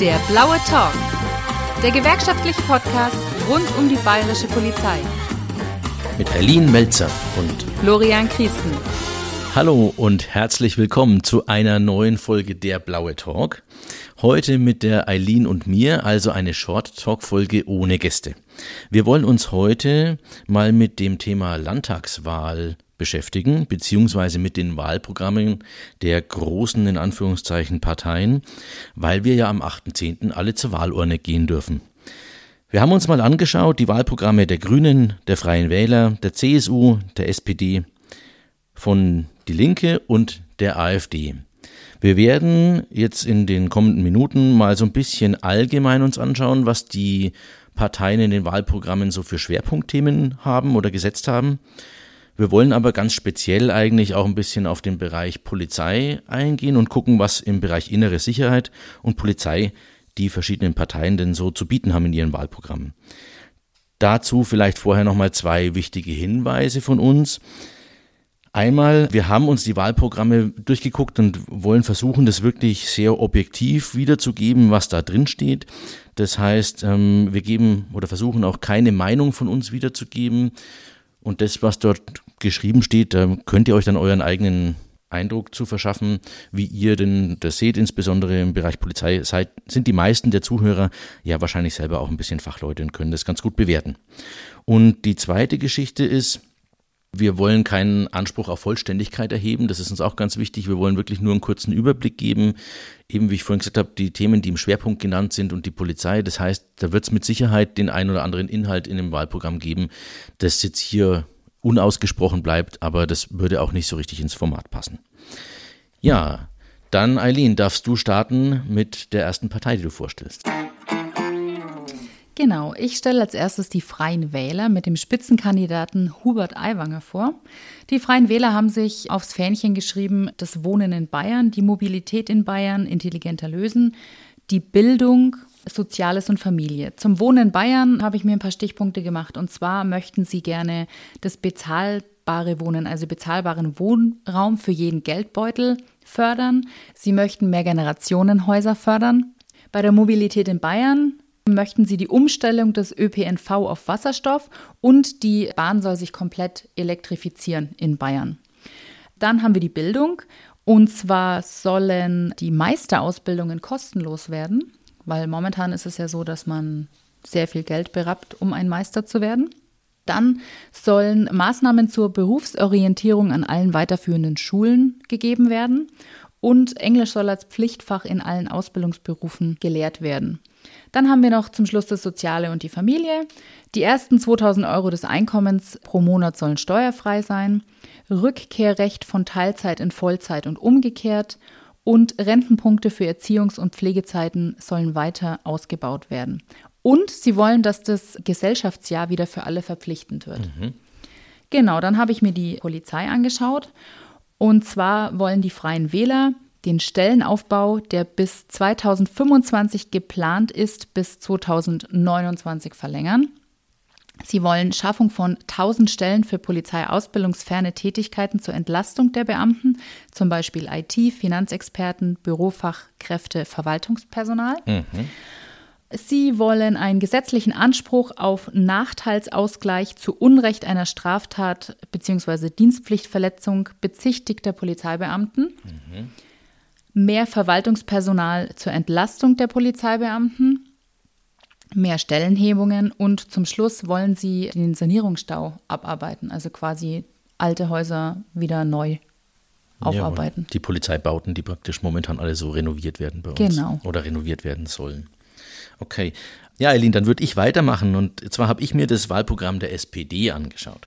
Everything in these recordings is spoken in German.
Der blaue Talk. Der gewerkschaftliche Podcast rund um die bayerische Polizei. Mit Berlin Melzer und Florian Christen. Hallo und herzlich willkommen zu einer neuen Folge Der blaue Talk. Heute mit der Eileen und mir, also eine Short Talk Folge ohne Gäste. Wir wollen uns heute mal mit dem Thema Landtagswahl beschäftigen, beziehungsweise mit den Wahlprogrammen der großen, in Anführungszeichen, Parteien, weil wir ja am 8.10. alle zur Wahlurne gehen dürfen. Wir haben uns mal angeschaut, die Wahlprogramme der Grünen, der Freien Wähler, der CSU, der SPD, von Die Linke und der AfD. Wir werden jetzt in den kommenden Minuten mal so ein bisschen allgemein uns anschauen, was die Parteien in den Wahlprogrammen so für Schwerpunktthemen haben oder gesetzt haben. Wir wollen aber ganz speziell eigentlich auch ein bisschen auf den Bereich Polizei eingehen und gucken, was im Bereich innere Sicherheit und Polizei die verschiedenen Parteien denn so zu bieten haben in ihren Wahlprogrammen. Dazu vielleicht vorher nochmal zwei wichtige Hinweise von uns. Einmal, wir haben uns die Wahlprogramme durchgeguckt und wollen versuchen, das wirklich sehr objektiv wiederzugeben, was da drin steht. Das heißt, ähm, wir geben oder versuchen auch keine Meinung von uns wiederzugeben. Und das, was dort geschrieben steht, könnt ihr euch dann euren eigenen Eindruck zu verschaffen, wie ihr denn das seht, insbesondere im Bereich Polizei, seid, sind die meisten der Zuhörer ja wahrscheinlich selber auch ein bisschen Fachleute und können das ganz gut bewerten. Und die zweite Geschichte ist, wir wollen keinen Anspruch auf Vollständigkeit erheben. Das ist uns auch ganz wichtig. Wir wollen wirklich nur einen kurzen Überblick geben. Eben wie ich vorhin gesagt habe, die Themen, die im Schwerpunkt genannt sind und die Polizei. Das heißt, da wird es mit Sicherheit den einen oder anderen Inhalt in dem Wahlprogramm geben, das jetzt hier unausgesprochen bleibt, aber das würde auch nicht so richtig ins Format passen. Ja, dann Eileen, darfst du starten mit der ersten Partei, die du vorstellst. Genau, ich stelle als erstes die Freien Wähler mit dem Spitzenkandidaten Hubert Aiwanger vor. Die Freien Wähler haben sich aufs Fähnchen geschrieben, das Wohnen in Bayern, die Mobilität in Bayern intelligenter lösen, die Bildung Soziales und Familie. Zum Wohnen in Bayern habe ich mir ein paar Stichpunkte gemacht. Und zwar möchten sie gerne das bezahlbare Wohnen, also bezahlbaren Wohnraum für jeden Geldbeutel fördern. Sie möchten mehr Generationenhäuser fördern. Bei der Mobilität in Bayern möchten sie die Umstellung des ÖPNV auf Wasserstoff und die Bahn soll sich komplett elektrifizieren in Bayern. Dann haben wir die Bildung. Und zwar sollen die Meisterausbildungen kostenlos werden weil momentan ist es ja so, dass man sehr viel Geld berappt, um ein Meister zu werden. Dann sollen Maßnahmen zur Berufsorientierung an allen weiterführenden Schulen gegeben werden und Englisch soll als Pflichtfach in allen Ausbildungsberufen gelehrt werden. Dann haben wir noch zum Schluss das Soziale und die Familie. Die ersten 2000 Euro des Einkommens pro Monat sollen steuerfrei sein. Rückkehrrecht von Teilzeit in Vollzeit und umgekehrt und Rentenpunkte für Erziehungs- und Pflegezeiten sollen weiter ausgebaut werden. Und sie wollen, dass das Gesellschaftsjahr wieder für alle verpflichtend wird. Mhm. Genau, dann habe ich mir die Polizei angeschaut. Und zwar wollen die Freien Wähler den Stellenaufbau, der bis 2025 geplant ist, bis 2029 verlängern. Sie wollen Schaffung von 1000 Stellen für polizeiausbildungsferne Tätigkeiten zur Entlastung der Beamten, zum Beispiel IT, Finanzexperten, Bürofachkräfte, Verwaltungspersonal. Mhm. Sie wollen einen gesetzlichen Anspruch auf Nachteilsausgleich zu Unrecht einer Straftat bzw. Dienstpflichtverletzung bezichtigter Polizeibeamten. Mhm. Mehr Verwaltungspersonal zur Entlastung der Polizeibeamten mehr Stellenhebungen und zum Schluss wollen sie den Sanierungsstau abarbeiten, also quasi alte Häuser wieder neu aufarbeiten. Ja, die Polizeibauten, die praktisch momentan alle so renoviert werden bei uns. Genau. Oder renoviert werden sollen. Okay. Ja, Eileen, dann würde ich weitermachen. Und zwar habe ich mir das Wahlprogramm der SPD angeschaut.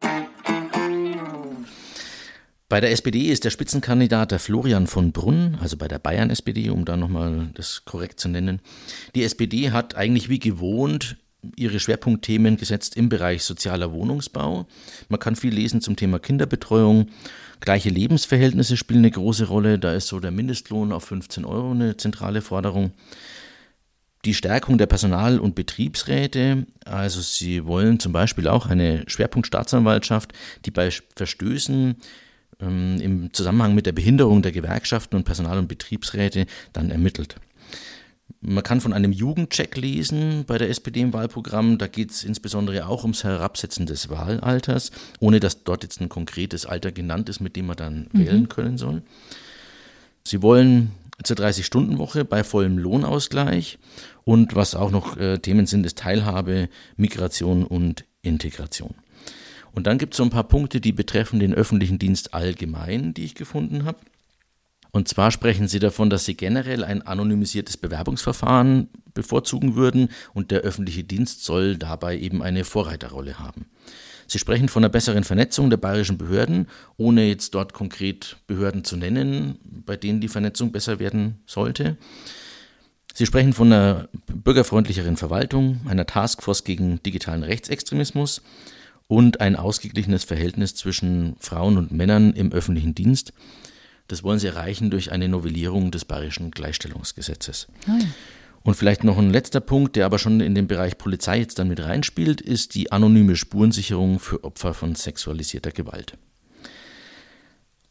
Bei der SPD ist der Spitzenkandidat der Florian von Brunn, also bei der Bayern-SPD, um da nochmal das korrekt zu nennen. Die SPD hat eigentlich wie gewohnt ihre Schwerpunktthemen gesetzt im Bereich sozialer Wohnungsbau. Man kann viel lesen zum Thema Kinderbetreuung. Gleiche Lebensverhältnisse spielen eine große Rolle. Da ist so der Mindestlohn auf 15 Euro eine zentrale Forderung. Die Stärkung der Personal- und Betriebsräte, also sie wollen zum Beispiel auch eine Schwerpunktstaatsanwaltschaft, die bei Verstößen ähm, im Zusammenhang mit der Behinderung der Gewerkschaften und Personal- und Betriebsräte dann ermittelt. Man kann von einem Jugendcheck lesen bei der SPD im Wahlprogramm. Da geht es insbesondere auch ums Herabsetzen des Wahlalters, ohne dass dort jetzt ein konkretes Alter genannt ist, mit dem man dann mhm. wählen können soll. Sie wollen zur 30-Stunden-Woche bei vollem Lohnausgleich und was auch noch äh, Themen sind, ist Teilhabe, Migration und Integration. Und dann gibt es so ein paar Punkte, die betreffen den öffentlichen Dienst allgemein, die ich gefunden habe. Und zwar sprechen Sie davon, dass Sie generell ein anonymisiertes Bewerbungsverfahren bevorzugen würden und der öffentliche Dienst soll dabei eben eine Vorreiterrolle haben. Sie sprechen von einer besseren Vernetzung der bayerischen Behörden, ohne jetzt dort konkret Behörden zu nennen, bei denen die Vernetzung besser werden sollte. Sie sprechen von einer bürgerfreundlicheren Verwaltung, einer Taskforce gegen digitalen Rechtsextremismus und ein ausgeglichenes Verhältnis zwischen Frauen und Männern im öffentlichen Dienst. Das wollen sie erreichen durch eine Novellierung des bayerischen Gleichstellungsgesetzes. Oh Und vielleicht noch ein letzter Punkt, der aber schon in den Bereich Polizei jetzt dann mit reinspielt, ist die anonyme Spurensicherung für Opfer von sexualisierter Gewalt.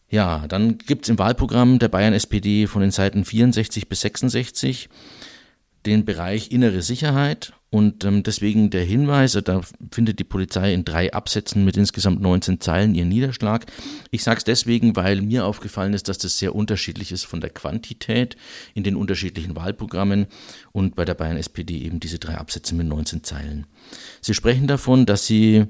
Ja, dann gibt es im Wahlprogramm der Bayern SPD von den Seiten 64 bis 66 den Bereich innere Sicherheit und ähm, deswegen der Hinweis, da findet die Polizei in drei Absätzen mit insgesamt 19 Zeilen ihren Niederschlag. Ich sage es deswegen, weil mir aufgefallen ist, dass das sehr unterschiedlich ist von der Quantität in den unterschiedlichen Wahlprogrammen und bei der Bayern SPD eben diese drei Absätze mit 19 Zeilen. Sie sprechen davon, dass sie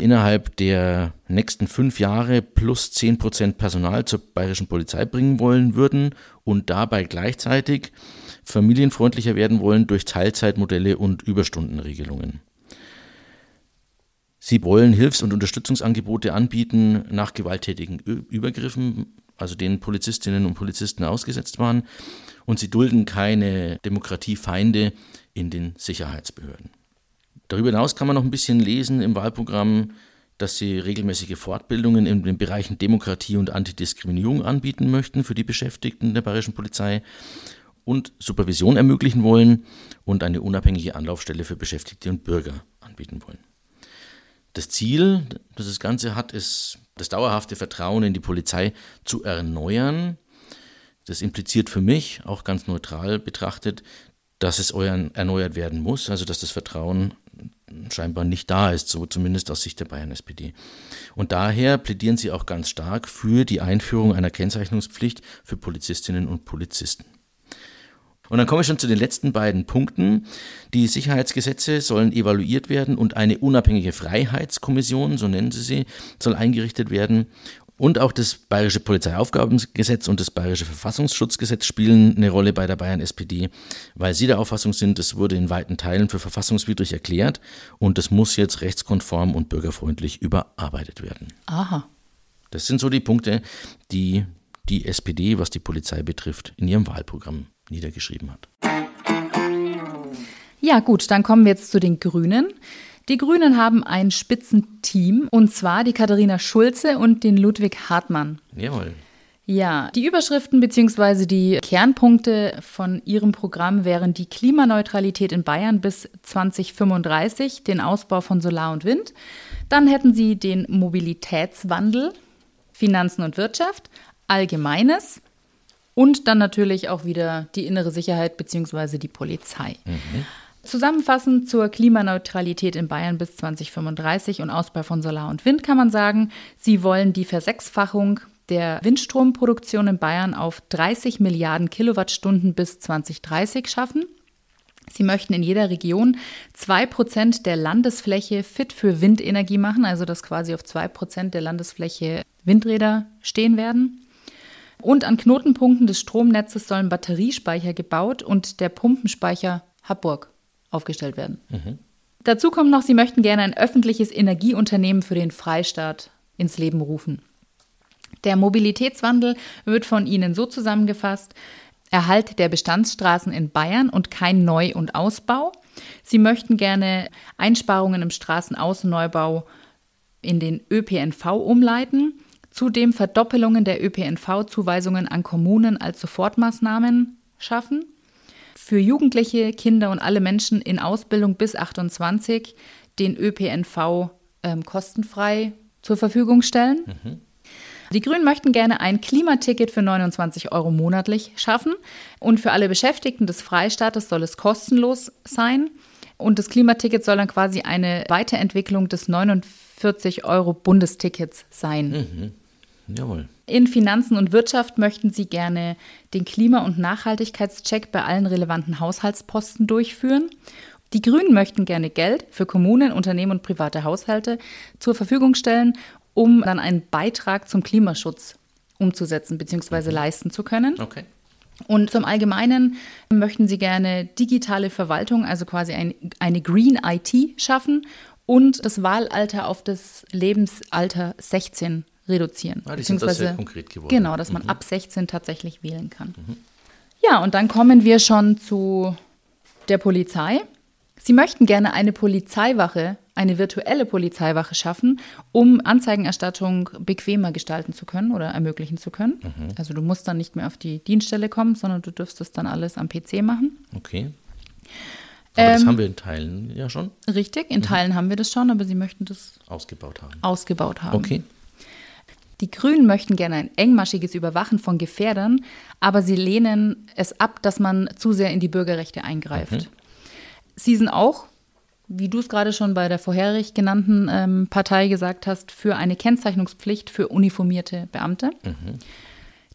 innerhalb der nächsten fünf Jahre plus 10 Prozent Personal zur bayerischen Polizei bringen wollen würden und dabei gleichzeitig familienfreundlicher werden wollen durch Teilzeitmodelle und Überstundenregelungen. Sie wollen Hilfs- und Unterstützungsangebote anbieten nach gewalttätigen Übergriffen, also denen Polizistinnen und Polizisten ausgesetzt waren, und sie dulden keine Demokratiefeinde in den Sicherheitsbehörden. Darüber hinaus kann man noch ein bisschen lesen im Wahlprogramm, dass sie regelmäßige Fortbildungen in den Bereichen Demokratie und Antidiskriminierung anbieten möchten für die Beschäftigten der bayerischen Polizei und Supervision ermöglichen wollen und eine unabhängige Anlaufstelle für Beschäftigte und Bürger anbieten wollen. Das Ziel, das das Ganze hat, ist, das dauerhafte Vertrauen in die Polizei zu erneuern. Das impliziert für mich, auch ganz neutral betrachtet, dass es erneuert werden muss, also dass das Vertrauen scheinbar nicht da ist, so zumindest aus Sicht der Bayern SPD. Und daher plädieren sie auch ganz stark für die Einführung einer Kennzeichnungspflicht für Polizistinnen und Polizisten. Und dann komme ich schon zu den letzten beiden Punkten. Die Sicherheitsgesetze sollen evaluiert werden und eine unabhängige Freiheitskommission, so nennen sie sie, soll eingerichtet werden. Und auch das Bayerische Polizeiaufgabengesetz und das Bayerische Verfassungsschutzgesetz spielen eine Rolle bei der Bayern SPD, weil sie der Auffassung sind, es wurde in weiten Teilen für verfassungswidrig erklärt und es muss jetzt rechtskonform und bürgerfreundlich überarbeitet werden. Aha. Das sind so die Punkte, die die SPD, was die Polizei betrifft, in ihrem Wahlprogramm niedergeschrieben hat. Ja gut, dann kommen wir jetzt zu den Grünen. Die Grünen haben ein Spitzenteam und zwar die Katharina Schulze und den Ludwig Hartmann. Jawohl. Ja, die Überschriften bzw. die Kernpunkte von ihrem Programm wären die Klimaneutralität in Bayern bis 2035, den Ausbau von Solar und Wind. Dann hätten sie den Mobilitätswandel, Finanzen und Wirtschaft, Allgemeines, und dann natürlich auch wieder die innere Sicherheit bzw. die Polizei. Mhm. Zusammenfassend zur Klimaneutralität in Bayern bis 2035 und Ausbau von Solar und Wind kann man sagen, sie wollen die Versechsfachung der Windstromproduktion in Bayern auf 30 Milliarden Kilowattstunden bis 2030 schaffen. Sie möchten in jeder Region 2% der Landesfläche fit für Windenergie machen, also dass quasi auf 2% der Landesfläche Windräder stehen werden. Und an Knotenpunkten des Stromnetzes sollen Batteriespeicher gebaut und der Pumpenspeicher Harburg aufgestellt werden. Mhm. Dazu kommt noch, sie möchten gerne ein öffentliches Energieunternehmen für den Freistaat ins Leben rufen. Der Mobilitätswandel wird von ihnen so zusammengefasst, Erhalt der Bestandsstraßen in Bayern und kein Neu- und Ausbau. Sie möchten gerne Einsparungen im Straßenaußenneubau in den ÖPNV umleiten Zudem Verdoppelungen der ÖPNV-Zuweisungen an Kommunen als Sofortmaßnahmen schaffen. Für Jugendliche, Kinder und alle Menschen in Ausbildung bis 28 den ÖPNV ähm, kostenfrei zur Verfügung stellen. Mhm. Die Grünen möchten gerne ein Klimaticket für 29 Euro monatlich schaffen. Und für alle Beschäftigten des Freistaates soll es kostenlos sein. Und das Klimaticket soll dann quasi eine Weiterentwicklung des 49 Euro Bundestickets sein. Mhm. Jawohl. In Finanzen und Wirtschaft möchten sie gerne den Klima- und Nachhaltigkeitscheck bei allen relevanten Haushaltsposten durchführen. Die Grünen möchten gerne Geld für Kommunen, Unternehmen und private Haushalte zur Verfügung stellen, um dann einen Beitrag zum Klimaschutz umzusetzen bzw. Mhm. leisten zu können. Okay. Und zum Allgemeinen möchten sie gerne digitale Verwaltung, also quasi ein, eine Green IT schaffen und das Wahlalter auf das Lebensalter 16 reduzieren. Ah, die beziehungsweise, sind das sehr konkret geworden. Genau, dass man mhm. ab 16 tatsächlich wählen kann. Mhm. Ja, und dann kommen wir schon zu der Polizei. Sie möchten gerne eine Polizeiwache, eine virtuelle Polizeiwache schaffen, um Anzeigenerstattung bequemer gestalten zu können oder ermöglichen zu können. Mhm. Also du musst dann nicht mehr auf die Dienststelle kommen, sondern du dürfst es dann alles am PC machen. Okay. Aber ähm, das haben wir in Teilen ja schon. Richtig, in mhm. Teilen haben wir das schon, aber sie möchten das ausgebaut haben. Ausgebaut haben. Okay. Die Grünen möchten gerne ein engmaschiges Überwachen von Gefährdern, aber sie lehnen es ab, dass man zu sehr in die Bürgerrechte eingreift. Mhm. Sie sind auch, wie du es gerade schon bei der vorherig genannten ähm, Partei gesagt hast, für eine Kennzeichnungspflicht für uniformierte Beamte. Mhm.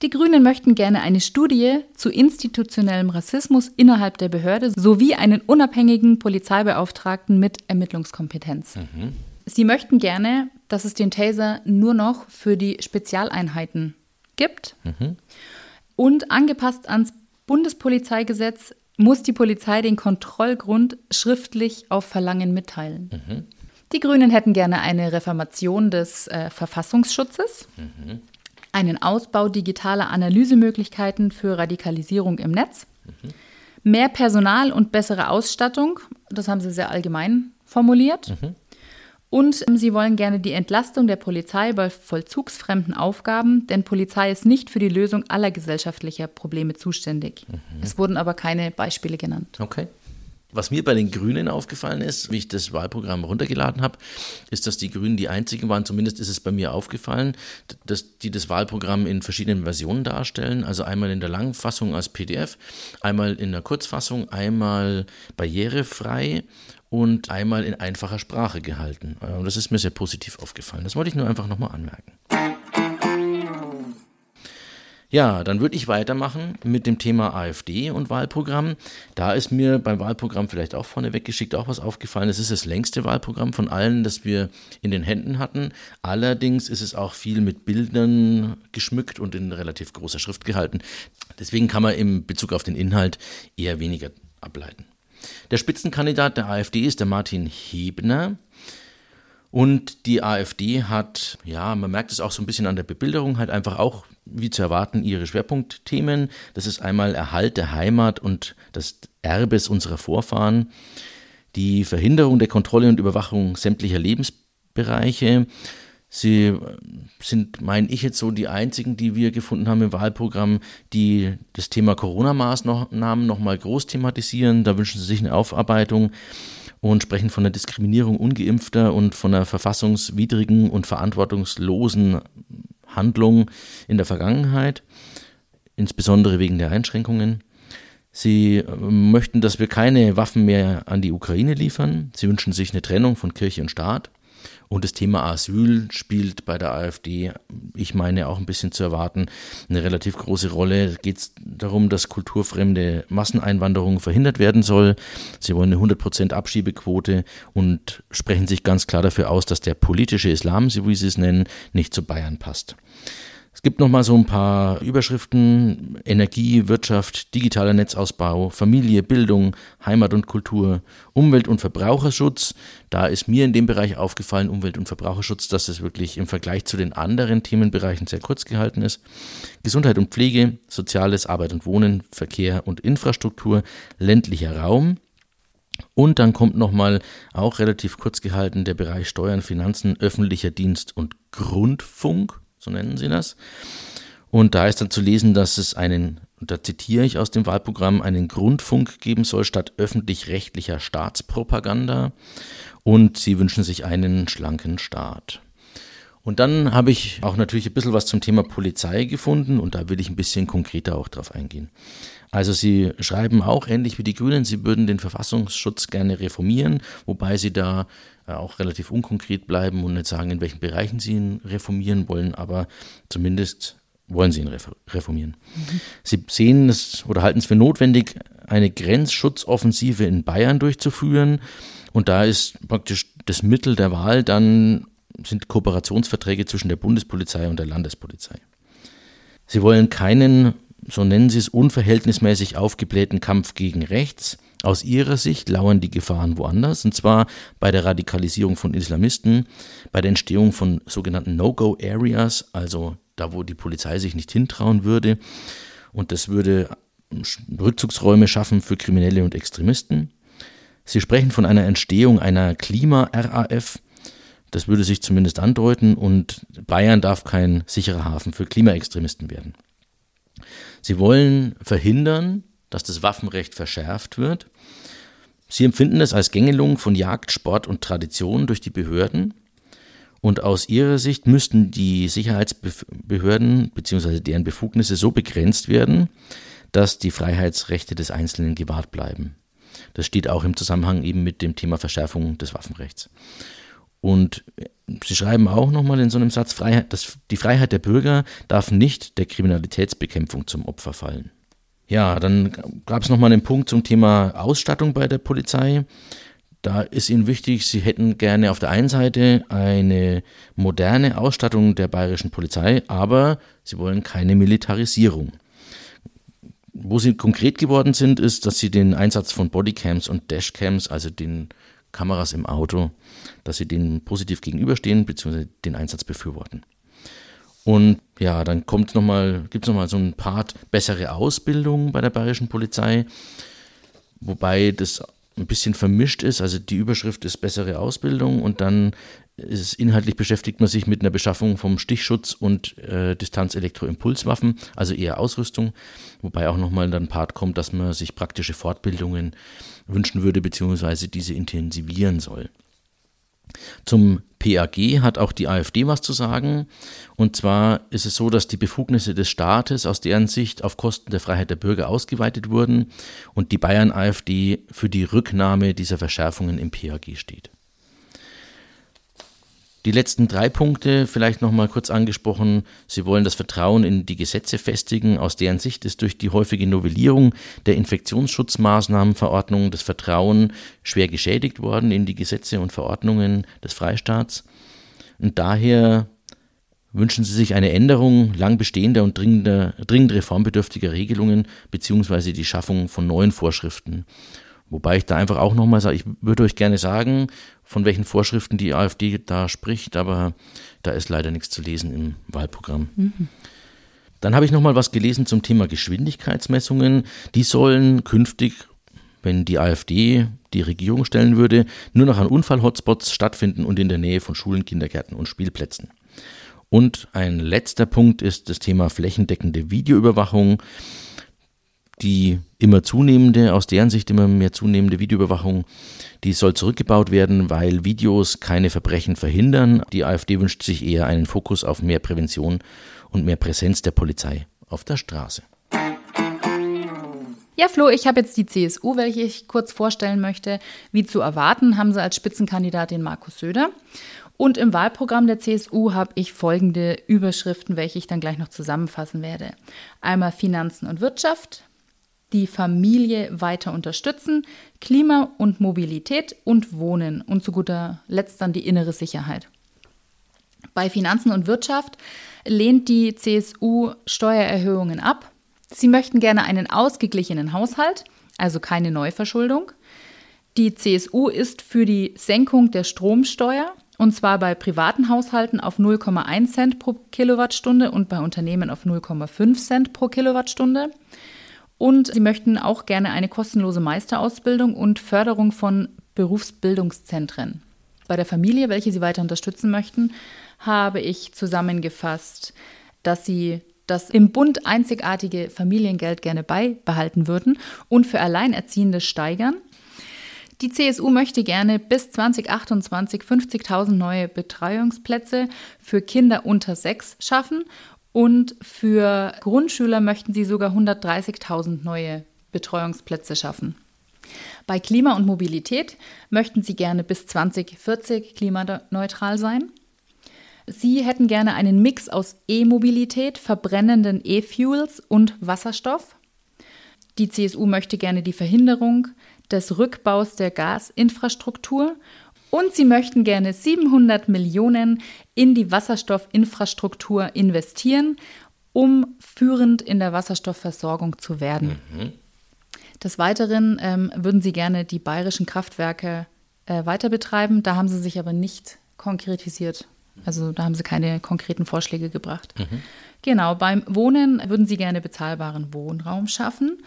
Die Grünen möchten gerne eine Studie zu institutionellem Rassismus innerhalb der Behörde sowie einen unabhängigen Polizeibeauftragten mit Ermittlungskompetenz. Mhm. Sie möchten gerne, dass es den Taser nur noch für die Spezialeinheiten gibt. Mhm. Und angepasst ans Bundespolizeigesetz muss die Polizei den Kontrollgrund schriftlich auf Verlangen mitteilen. Mhm. Die Grünen hätten gerne eine Reformation des äh, Verfassungsschutzes, mhm. einen Ausbau digitaler Analysemöglichkeiten für Radikalisierung im Netz, mhm. mehr Personal und bessere Ausstattung, das haben sie sehr allgemein formuliert. Mhm. Und ähm, sie wollen gerne die Entlastung der Polizei bei vollzugsfremden Aufgaben, denn Polizei ist nicht für die Lösung aller gesellschaftlicher Probleme zuständig. Mhm. Es wurden aber keine Beispiele genannt. Okay. Was mir bei den Grünen aufgefallen ist, wie ich das Wahlprogramm runtergeladen habe, ist, dass die Grünen die einzigen waren, zumindest ist es bei mir aufgefallen, dass die das Wahlprogramm in verschiedenen Versionen darstellen. Also einmal in der Langfassung als PDF, einmal in der Kurzfassung, einmal barrierefrei und einmal in einfacher Sprache gehalten. Und das ist mir sehr positiv aufgefallen. Das wollte ich nur einfach nochmal anmerken. Ja, dann würde ich weitermachen mit dem Thema AfD und Wahlprogramm. Da ist mir beim Wahlprogramm vielleicht auch vorne weggeschickt auch was aufgefallen. Es ist das längste Wahlprogramm von allen, das wir in den Händen hatten. Allerdings ist es auch viel mit Bildern geschmückt und in relativ großer Schrift gehalten. Deswegen kann man im Bezug auf den Inhalt eher weniger ableiten. Der Spitzenkandidat der AfD ist der Martin Hebner. Und die AfD hat, ja, man merkt es auch so ein bisschen an der Bebilderung, halt einfach auch, wie zu erwarten, ihre Schwerpunktthemen. Das ist einmal Erhalt der Heimat und des Erbes unserer Vorfahren, die Verhinderung der Kontrolle und Überwachung sämtlicher Lebensbereiche, Sie äh, sind, meine ich, jetzt so die einzigen, die wir gefunden haben im Wahlprogramm, die das Thema Corona-Maßnahmen nochmal groß thematisieren. Da wünschen sie sich eine Aufarbeitung und sprechen von der Diskriminierung ungeimpfter und von der verfassungswidrigen und verantwortungslosen Handlung in der Vergangenheit, insbesondere wegen der Einschränkungen. Sie äh, möchten, dass wir keine Waffen mehr an die Ukraine liefern. Sie wünschen sich eine Trennung von Kirche und Staat. Und das Thema Asyl spielt bei der AfD, ich meine auch ein bisschen zu erwarten, eine relativ große Rolle. Es geht darum, dass kulturfremde Masseneinwanderung verhindert werden soll. Sie wollen eine 100% Abschiebequote und sprechen sich ganz klar dafür aus, dass der politische Islam, so wie sie es nennen, nicht zu Bayern passt. Es gibt noch mal so ein paar Überschriften: Energie, Wirtschaft, digitaler Netzausbau, Familie, Bildung, Heimat und Kultur, Umwelt- und Verbraucherschutz. Da ist mir in dem Bereich aufgefallen, Umwelt- und Verbraucherschutz, dass es wirklich im Vergleich zu den anderen Themenbereichen sehr kurz gehalten ist. Gesundheit und Pflege, Soziales, Arbeit und Wohnen, Verkehr und Infrastruktur, ländlicher Raum, und dann kommt nochmal auch relativ kurz gehalten der Bereich Steuern, Finanzen, öffentlicher Dienst und Grundfunk so nennen sie das. Und da ist dann zu lesen, dass es einen, da zitiere ich aus dem Wahlprogramm, einen Grundfunk geben soll statt öffentlich-rechtlicher Staatspropaganda. Und sie wünschen sich einen schlanken Staat. Und dann habe ich auch natürlich ein bisschen was zum Thema Polizei gefunden und da will ich ein bisschen konkreter auch drauf eingehen. Also Sie schreiben auch ähnlich wie die Grünen, Sie würden den Verfassungsschutz gerne reformieren, wobei Sie da auch relativ unkonkret bleiben und nicht sagen, in welchen Bereichen Sie ihn reformieren wollen, aber zumindest wollen Sie ihn reformieren. Mhm. Sie sehen es oder halten es für notwendig, eine Grenzschutzoffensive in Bayern durchzuführen. Und da ist praktisch das Mittel der Wahl dann sind Kooperationsverträge zwischen der Bundespolizei und der Landespolizei. Sie wollen keinen, so nennen sie es, unverhältnismäßig aufgeblähten Kampf gegen rechts. Aus ihrer Sicht lauern die Gefahren woanders, und zwar bei der Radikalisierung von Islamisten, bei der Entstehung von sogenannten No-Go-Areas, also da, wo die Polizei sich nicht hintrauen würde. Und das würde Rückzugsräume schaffen für Kriminelle und Extremisten. Sie sprechen von einer Entstehung einer Klima-RAF, das würde sich zumindest andeuten und Bayern darf kein sicherer Hafen für Klimaextremisten werden. Sie wollen verhindern, dass das Waffenrecht verschärft wird. Sie empfinden es als Gängelung von Jagd, Sport und Tradition durch die Behörden. Und aus ihrer Sicht müssten die Sicherheitsbehörden bzw. deren Befugnisse so begrenzt werden, dass die Freiheitsrechte des Einzelnen gewahrt bleiben. Das steht auch im Zusammenhang eben mit dem Thema Verschärfung des Waffenrechts. Und Sie schreiben auch nochmal in so einem Satz, dass die Freiheit der Bürger darf nicht der Kriminalitätsbekämpfung zum Opfer fallen. Ja, dann gab es nochmal einen Punkt zum Thema Ausstattung bei der Polizei. Da ist Ihnen wichtig, Sie hätten gerne auf der einen Seite eine moderne Ausstattung der bayerischen Polizei, aber Sie wollen keine Militarisierung. Wo Sie konkret geworden sind, ist, dass Sie den Einsatz von Bodycams und Dashcams, also den Kameras im Auto, dass sie denen positiv gegenüberstehen bzw. den Einsatz befürworten. Und ja, dann kommt noch mal, gibt es nochmal so ein Part bessere Ausbildung bei der bayerischen Polizei, wobei das ein bisschen vermischt ist. Also die Überschrift ist bessere Ausbildung und dann ist inhaltlich beschäftigt man sich mit einer Beschaffung vom Stichschutz und äh, Distanzelektroimpulswaffen, also eher Ausrüstung, wobei auch nochmal dann ein Part kommt, dass man sich praktische Fortbildungen wünschen würde, beziehungsweise diese intensivieren soll. Zum PAG hat auch die AfD was zu sagen. Und zwar ist es so, dass die Befugnisse des Staates aus deren Sicht auf Kosten der Freiheit der Bürger ausgeweitet wurden und die Bayern-AfD für die Rücknahme dieser Verschärfungen im PAG steht. Die letzten drei Punkte vielleicht noch mal kurz angesprochen. Sie wollen das Vertrauen in die Gesetze festigen. Aus deren Sicht ist durch die häufige Novellierung der Infektionsschutzmaßnahmenverordnung das Vertrauen schwer geschädigt worden in die Gesetze und Verordnungen des Freistaats. Und daher wünschen Sie sich eine Änderung lang bestehender und dringender, dringend reformbedürftiger Regelungen beziehungsweise die Schaffung von neuen Vorschriften. Wobei ich da einfach auch nochmal sage, ich würde euch gerne sagen, von welchen Vorschriften die AfD da spricht, aber da ist leider nichts zu lesen im Wahlprogramm. Mhm. Dann habe ich noch mal was gelesen zum Thema Geschwindigkeitsmessungen. Die sollen künftig, wenn die AfD die Regierung stellen würde, nur noch an Unfallhotspots stattfinden und in der Nähe von Schulen, Kindergärten und Spielplätzen. Und ein letzter Punkt ist das Thema flächendeckende Videoüberwachung die immer zunehmende, aus deren Sicht immer mehr zunehmende Videoüberwachung, die soll zurückgebaut werden, weil Videos keine Verbrechen verhindern. Die AfD wünscht sich eher einen Fokus auf mehr Prävention und mehr Präsenz der Polizei auf der Straße. Ja, Flo, ich habe jetzt die CSU, welche ich kurz vorstellen möchte. Wie zu erwarten, haben sie als Spitzenkandidatin Markus Söder. Und im Wahlprogramm der CSU habe ich folgende Überschriften, welche ich dann gleich noch zusammenfassen werde. Einmal Finanzen und Wirtschaft, die Familie weiter unterstützen, Klima und Mobilität und Wohnen und zu guter Letzt dann die innere Sicherheit. Bei Finanzen und Wirtschaft lehnt die CSU Steuererhöhungen ab. Sie möchten gerne einen ausgeglichenen Haushalt, also keine Neuverschuldung. Die CSU ist für die Senkung der Stromsteuer und zwar bei privaten Haushalten auf 0,1 Cent pro Kilowattstunde und bei Unternehmen auf 0,5 Cent pro Kilowattstunde. Und sie möchten auch gerne eine kostenlose Meisterausbildung und Förderung von Berufsbildungszentren. Bei der Familie, welche sie weiter unterstützen möchten, habe ich zusammengefasst, dass sie das im Bund einzigartige Familiengeld gerne beibehalten würden und für Alleinerziehende steigern. Die CSU möchte gerne bis 2028 50.000 neue Betreuungsplätze für Kinder unter sechs schaffen und für Grundschüler möchten sie sogar 130.000 neue Betreuungsplätze schaffen. Bei Klima und Mobilität möchten sie gerne bis 2040 klimaneutral sein. Sie hätten gerne einen Mix aus E-Mobilität, verbrennenden E-Fuels und Wasserstoff. Die CSU möchte gerne die Verhinderung des Rückbaus der Gasinfrastruktur und sie möchten gerne 700 Millionen in die Wasserstoffinfrastruktur investieren, um führend in der Wasserstoffversorgung zu werden. Mhm. Des Weiteren ähm, würden sie gerne die bayerischen Kraftwerke äh, weiter betreiben. Da haben sie sich aber nicht konkretisiert. Also da haben sie keine konkreten Vorschläge gebracht. Mhm. Genau, beim Wohnen würden sie gerne bezahlbaren Wohnraum schaffen.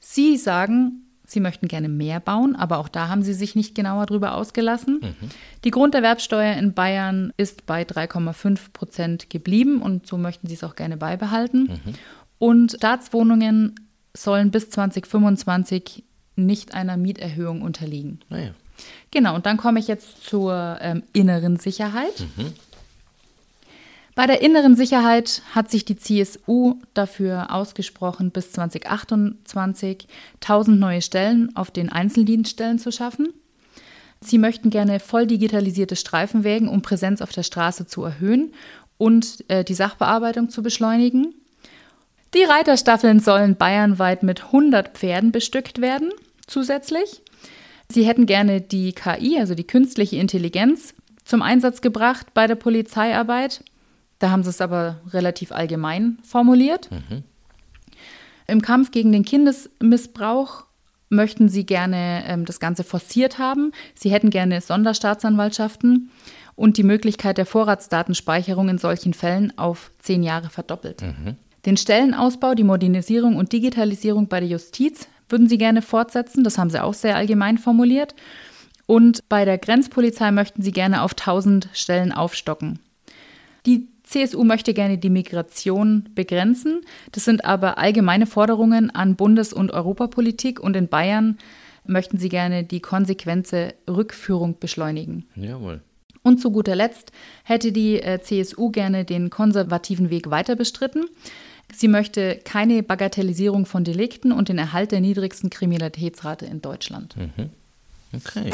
Sie sagen, sie möchten gerne mehr bauen, aber auch da haben sie sich nicht genauer drüber ausgelassen. Mhm. Die Grunderwerbsteuer in Bayern ist bei 3,5 Prozent geblieben und so möchten sie es auch gerne beibehalten. Mhm. Und Staatswohnungen sollen bis 2025 nicht einer Mieterhöhung unterliegen. Naja. Genau, und dann komme ich jetzt zur ähm, inneren Sicherheit. Mhm. Bei der inneren Sicherheit hat sich die CSU dafür ausgesprochen, bis 2028 1000 neue Stellen auf den Einzeldienststellen zu schaffen. Sie möchten gerne voll digitalisierte Streifenwägen, um Präsenz auf der Straße zu erhöhen und äh, die Sachbearbeitung zu beschleunigen. Die Reiterstaffeln sollen bayernweit mit 100 Pferden bestückt werden, zusätzlich. Sie hätten gerne die KI, also die künstliche Intelligenz, zum Einsatz gebracht bei der Polizeiarbeit. Da haben sie es aber relativ allgemein formuliert. Mhm. Im Kampf gegen den Kindesmissbrauch möchten sie gerne ähm, das Ganze forciert haben. Sie hätten gerne Sonderstaatsanwaltschaften und die Möglichkeit der Vorratsdatenspeicherung in solchen Fällen auf zehn Jahre verdoppelt. Mhm. Den Stellenausbau, die Modernisierung und Digitalisierung bei der Justiz würden sie gerne fortsetzen. Das haben sie auch sehr allgemein formuliert. Und bei der Grenzpolizei möchten sie gerne auf 1000 Stellen aufstocken. Die CSU möchte gerne die Migration begrenzen. Das sind aber allgemeine Forderungen an Bundes- und Europapolitik. Und in Bayern möchten sie gerne die konsequente Rückführung beschleunigen. Jawohl. Und zu guter Letzt hätte die äh, CSU gerne den konservativen Weg weiter bestritten. Sie möchte keine Bagatellisierung von Delikten und den Erhalt der niedrigsten Kriminalitätsrate in Deutschland. Mhm. Okay.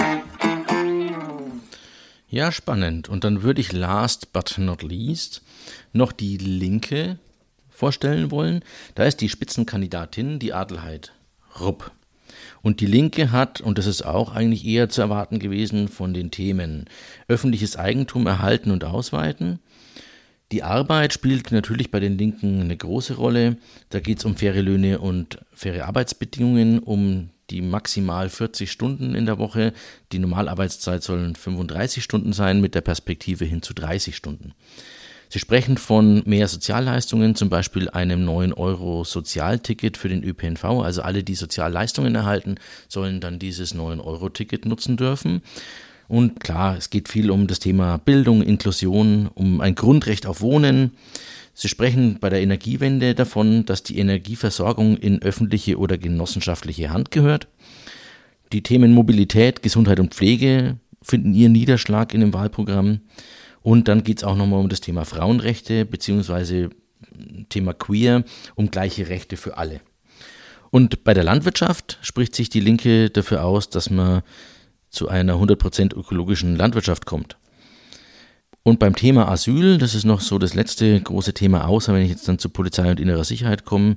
Ja, spannend. Und dann würde ich last but not least noch die Linke vorstellen wollen. Da ist die Spitzenkandidatin, die Adelheid Rupp. Und die Linke hat, und das ist auch eigentlich eher zu erwarten gewesen, von den Themen öffentliches Eigentum erhalten und ausweiten, die Arbeit spielt natürlich bei den Linken eine große Rolle. Da geht es um faire Löhne und faire Arbeitsbedingungen, um die maximal 40 Stunden in der Woche. Die Normalarbeitszeit sollen 35 Stunden sein, mit der Perspektive hin zu 30 Stunden. Sie sprechen von mehr Sozialleistungen, zum Beispiel einem 9 Euro Sozialticket für den ÖPNV. Also alle, die Sozialleistungen erhalten, sollen dann dieses 9 Euro Ticket nutzen dürfen. Und klar, es geht viel um das Thema Bildung, Inklusion, um ein Grundrecht auf Wohnen. Sie sprechen bei der Energiewende davon, dass die Energieversorgung in öffentliche oder genossenschaftliche Hand gehört. Die Themen Mobilität, Gesundheit und Pflege finden ihren Niederschlag in dem Wahlprogramm. Und dann geht es auch nochmal um das Thema Frauenrechte beziehungsweise Thema Queer, um gleiche Rechte für alle. Und bei der Landwirtschaft spricht sich die Linke dafür aus, dass man zu einer 100% ökologischen Landwirtschaft kommt. Und beim Thema Asyl, das ist noch so das letzte große Thema, außer wenn ich jetzt dann zu Polizei und innerer Sicherheit komme,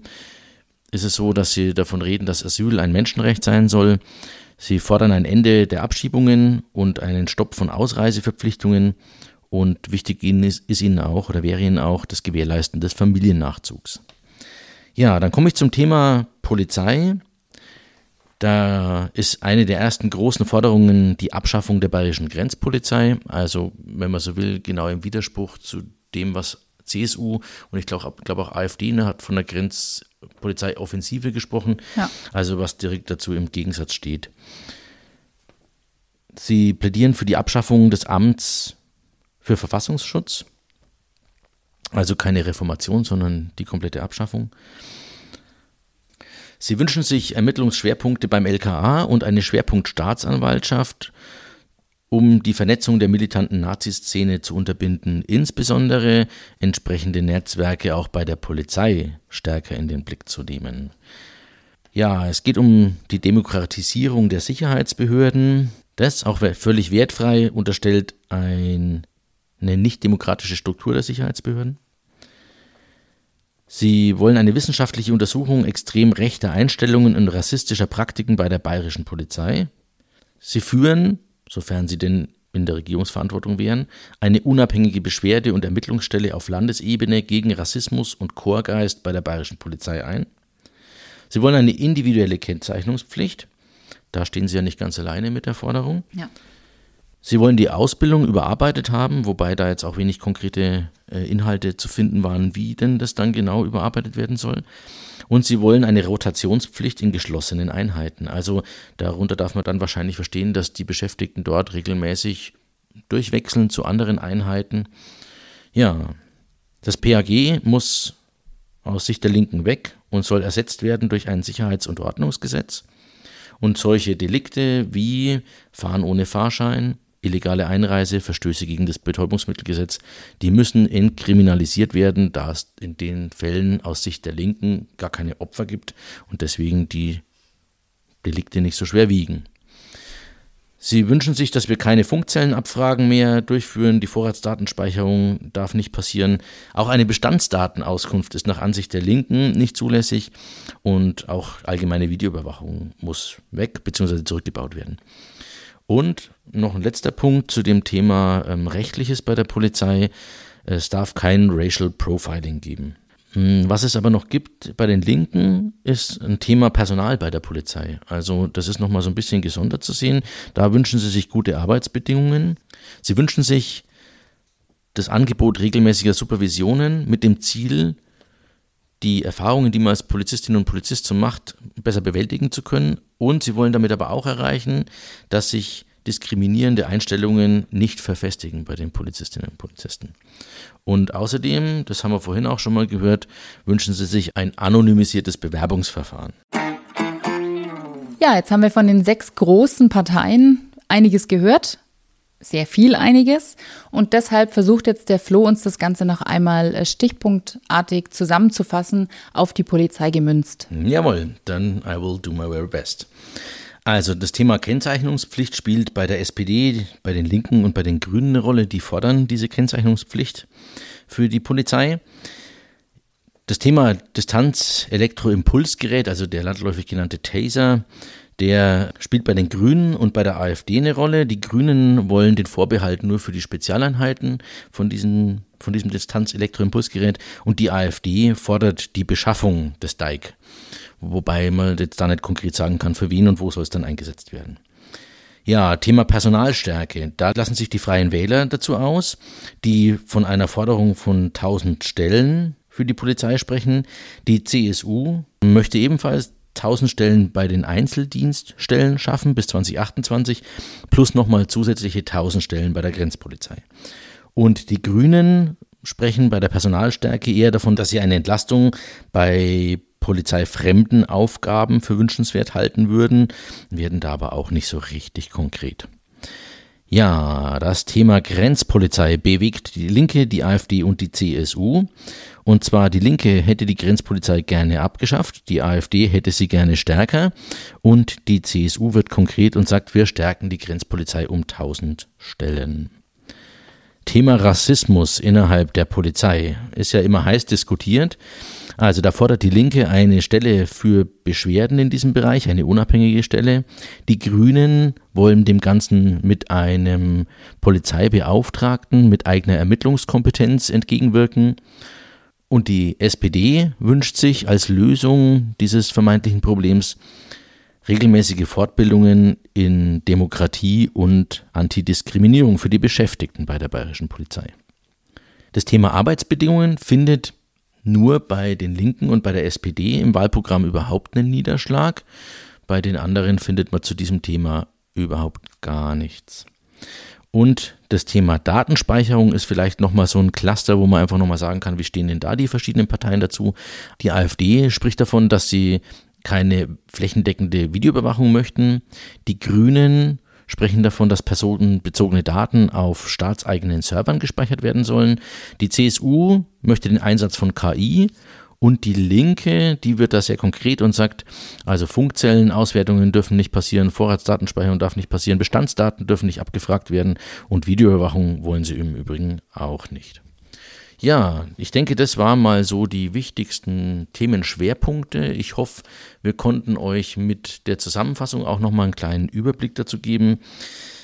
ist es so, dass sie davon reden, dass Asyl ein Menschenrecht sein soll. Sie fordern ein Ende der Abschiebungen und einen Stopp von Ausreiseverpflichtungen. Und wichtig ist, ist ihnen auch oder wäre ihnen auch das Gewährleisten des Familiennachzugs. Ja, dann komme ich zum Thema Polizei. Da ist eine der ersten großen Forderungen die Abschaffung der bayerischen Grenzpolizei. Also, wenn man so will, genau im Widerspruch zu dem, was CSU und ich glaube glaub auch AfD ne, hat von der Grenzpolizeioffensive gesprochen. Ja. Also, was direkt dazu im Gegensatz steht. Sie plädieren für die Abschaffung des Amts für Verfassungsschutz. Also keine Reformation, sondern die komplette Abschaffung. Sie wünschen sich Ermittlungsschwerpunkte beim LKA und eine Schwerpunktstaatsanwaltschaft, um die Vernetzung der militanten Naziszene zu unterbinden, insbesondere entsprechende Netzwerke auch bei der Polizei stärker in den Blick zu nehmen. Ja, es geht um die Demokratisierung der Sicherheitsbehörden. Das, auch völlig wertfrei, unterstellt ein, eine nicht demokratische Struktur der Sicherheitsbehörden. Sie wollen eine wissenschaftliche Untersuchung extrem rechter Einstellungen und rassistischer Praktiken bei der bayerischen Polizei. Sie führen, sofern sie denn in der Regierungsverantwortung wären, eine unabhängige Beschwerde- und Ermittlungsstelle auf Landesebene gegen Rassismus und Chorgeist bei der bayerischen Polizei ein. Sie wollen eine individuelle Kennzeichnungspflicht. Da stehen Sie ja nicht ganz alleine mit der Forderung. Ja. Sie wollen die Ausbildung überarbeitet haben, wobei da jetzt auch wenig konkrete äh, Inhalte zu finden waren, wie denn das dann genau überarbeitet werden soll. Und sie wollen eine Rotationspflicht in geschlossenen Einheiten. Also darunter darf man dann wahrscheinlich verstehen, dass die Beschäftigten dort regelmäßig durchwechseln zu anderen Einheiten. Ja, das PAG muss aus Sicht der Linken weg und soll ersetzt werden durch ein Sicherheits- und Ordnungsgesetz. Und solche Delikte wie Fahren ohne Fahrschein, illegale Einreise, Verstöße gegen das Betäubungsmittelgesetz, die müssen entkriminalisiert werden, da es in den Fällen aus Sicht der Linken gar keine Opfer gibt und deswegen die Delikte nicht so schwer wiegen. Sie wünschen sich, dass wir keine Funkzellenabfragen mehr durchführen. Die Vorratsdatenspeicherung darf nicht passieren. Auch eine Bestandsdatenauskunft ist nach Ansicht der Linken nicht zulässig. Und auch allgemeine Videoüberwachung muss weg bzw. zurückgebaut werden. Und noch ein letzter Punkt zu dem Thema ähm, Rechtliches bei der Polizei. Es darf kein Racial Profiling geben. Hm, was es aber noch gibt bei den Linken, ist ein Thema Personal bei der Polizei. Also das ist nochmal so ein bisschen gesondert zu sehen. Da wünschen sie sich gute Arbeitsbedingungen. Sie wünschen sich das Angebot regelmäßiger Supervisionen mit dem Ziel, die Erfahrungen, die man als Polizistin und Polizist so macht, besser bewältigen zu können. Und sie wollen damit aber auch erreichen, dass sich diskriminierende Einstellungen nicht verfestigen bei den Polizistinnen und Polizisten. Und außerdem, das haben wir vorhin auch schon mal gehört, wünschen sie sich ein anonymisiertes Bewerbungsverfahren. Ja, jetzt haben wir von den sechs großen Parteien einiges gehört. Sehr viel einiges. Und deshalb versucht jetzt der Flo uns das Ganze noch einmal äh, stichpunktartig zusammenzufassen, auf die Polizei gemünzt. Jawohl, dann I will do my very best. Also das Thema Kennzeichnungspflicht spielt bei der SPD, bei den Linken und bei den Grünen eine Rolle. Die fordern diese Kennzeichnungspflicht für die Polizei. Das Thema Distanz-Elektroimpulsgerät, also der landläufig genannte Taser, der spielt bei den Grünen und bei der AfD eine Rolle. Die Grünen wollen den Vorbehalt nur für die Spezialeinheiten von, diesen, von diesem Distanz-Elektroimpulsgerät und die AfD fordert die Beschaffung des DIKE wobei man jetzt da nicht konkret sagen kann, für wen und wo soll es dann eingesetzt werden. Ja, Thema Personalstärke. Da lassen sich die Freien Wähler dazu aus, die von einer Forderung von 1000 Stellen für die Polizei sprechen. Die CSU möchte ebenfalls 1000 Stellen bei den Einzeldienststellen schaffen bis 2028 plus nochmal zusätzliche 1000 Stellen bei der Grenzpolizei. Und die Grünen sprechen bei der Personalstärke eher davon, dass sie eine Entlastung bei polizeifremden Aufgaben für wünschenswert halten würden, werden da aber auch nicht so richtig konkret. Ja, das Thema Grenzpolizei bewegt die Linke, die AfD und die CSU. Und zwar die Linke hätte die Grenzpolizei gerne abgeschafft, die AfD hätte sie gerne stärker und die CSU wird konkret und sagt, wir stärken die Grenzpolizei um 1000 Stellen. Thema Rassismus innerhalb der Polizei ist ja immer heiß diskutiert. Also da fordert die Linke eine Stelle für Beschwerden in diesem Bereich, eine unabhängige Stelle. Die Grünen wollen dem Ganzen mit einem Polizeibeauftragten mit eigener Ermittlungskompetenz entgegenwirken. Und die SPD wünscht sich als Lösung dieses vermeintlichen Problems regelmäßige Fortbildungen in Demokratie und Antidiskriminierung für die Beschäftigten bei der bayerischen Polizei. Das Thema Arbeitsbedingungen findet nur bei den Linken und bei der SPD im Wahlprogramm überhaupt einen Niederschlag. Bei den anderen findet man zu diesem Thema überhaupt gar nichts. Und das Thema Datenspeicherung ist vielleicht nochmal so ein Cluster, wo man einfach nochmal sagen kann, wie stehen denn da die verschiedenen Parteien dazu. Die AfD spricht davon, dass sie keine flächendeckende Videoüberwachung möchten. Die Grünen sprechen davon, dass personenbezogene Daten auf staatseigenen Servern gespeichert werden sollen. Die CSU möchte den Einsatz von KI und die Linke, die wird da sehr konkret und sagt, also Funkzellenauswertungen dürfen nicht passieren, Vorratsdatenspeicherung darf nicht passieren, Bestandsdaten dürfen nicht abgefragt werden und Videoüberwachung wollen sie im Übrigen auch nicht. Ja, ich denke, das waren mal so die wichtigsten Themenschwerpunkte. Ich hoffe, wir konnten euch mit der Zusammenfassung auch nochmal einen kleinen Überblick dazu geben.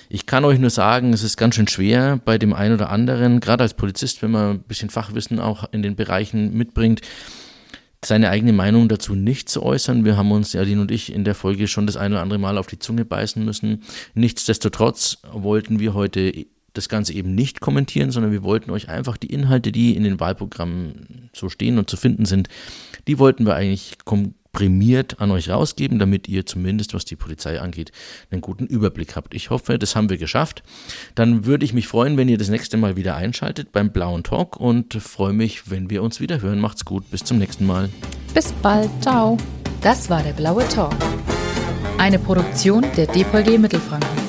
Ich kann euch nur sagen, es ist ganz schön schwer bei dem einen oder anderen, gerade als Polizist, wenn man ein bisschen Fachwissen auch in den Bereichen mitbringt, seine eigene Meinung dazu nicht zu äußern. Wir haben uns, Aline und ich, in der Folge schon das eine oder andere Mal auf die Zunge beißen müssen. Nichtsdestotrotz wollten wir heute das Ganze eben nicht kommentieren, sondern wir wollten euch einfach die Inhalte, die in den Wahlprogrammen so stehen und zu finden sind, die wollten wir eigentlich komprimiert an euch rausgeben, damit ihr zumindest, was die Polizei angeht, einen guten Überblick habt. Ich hoffe, das haben wir geschafft. Dann würde ich mich freuen, wenn ihr das nächste Mal wieder einschaltet beim Blauen Talk und freue mich, wenn wir uns wieder hören. Macht's gut, bis zum nächsten Mal. Bis bald, ciao. Das war der Blaue Talk. Eine Produktion der DPG Mittelfranken.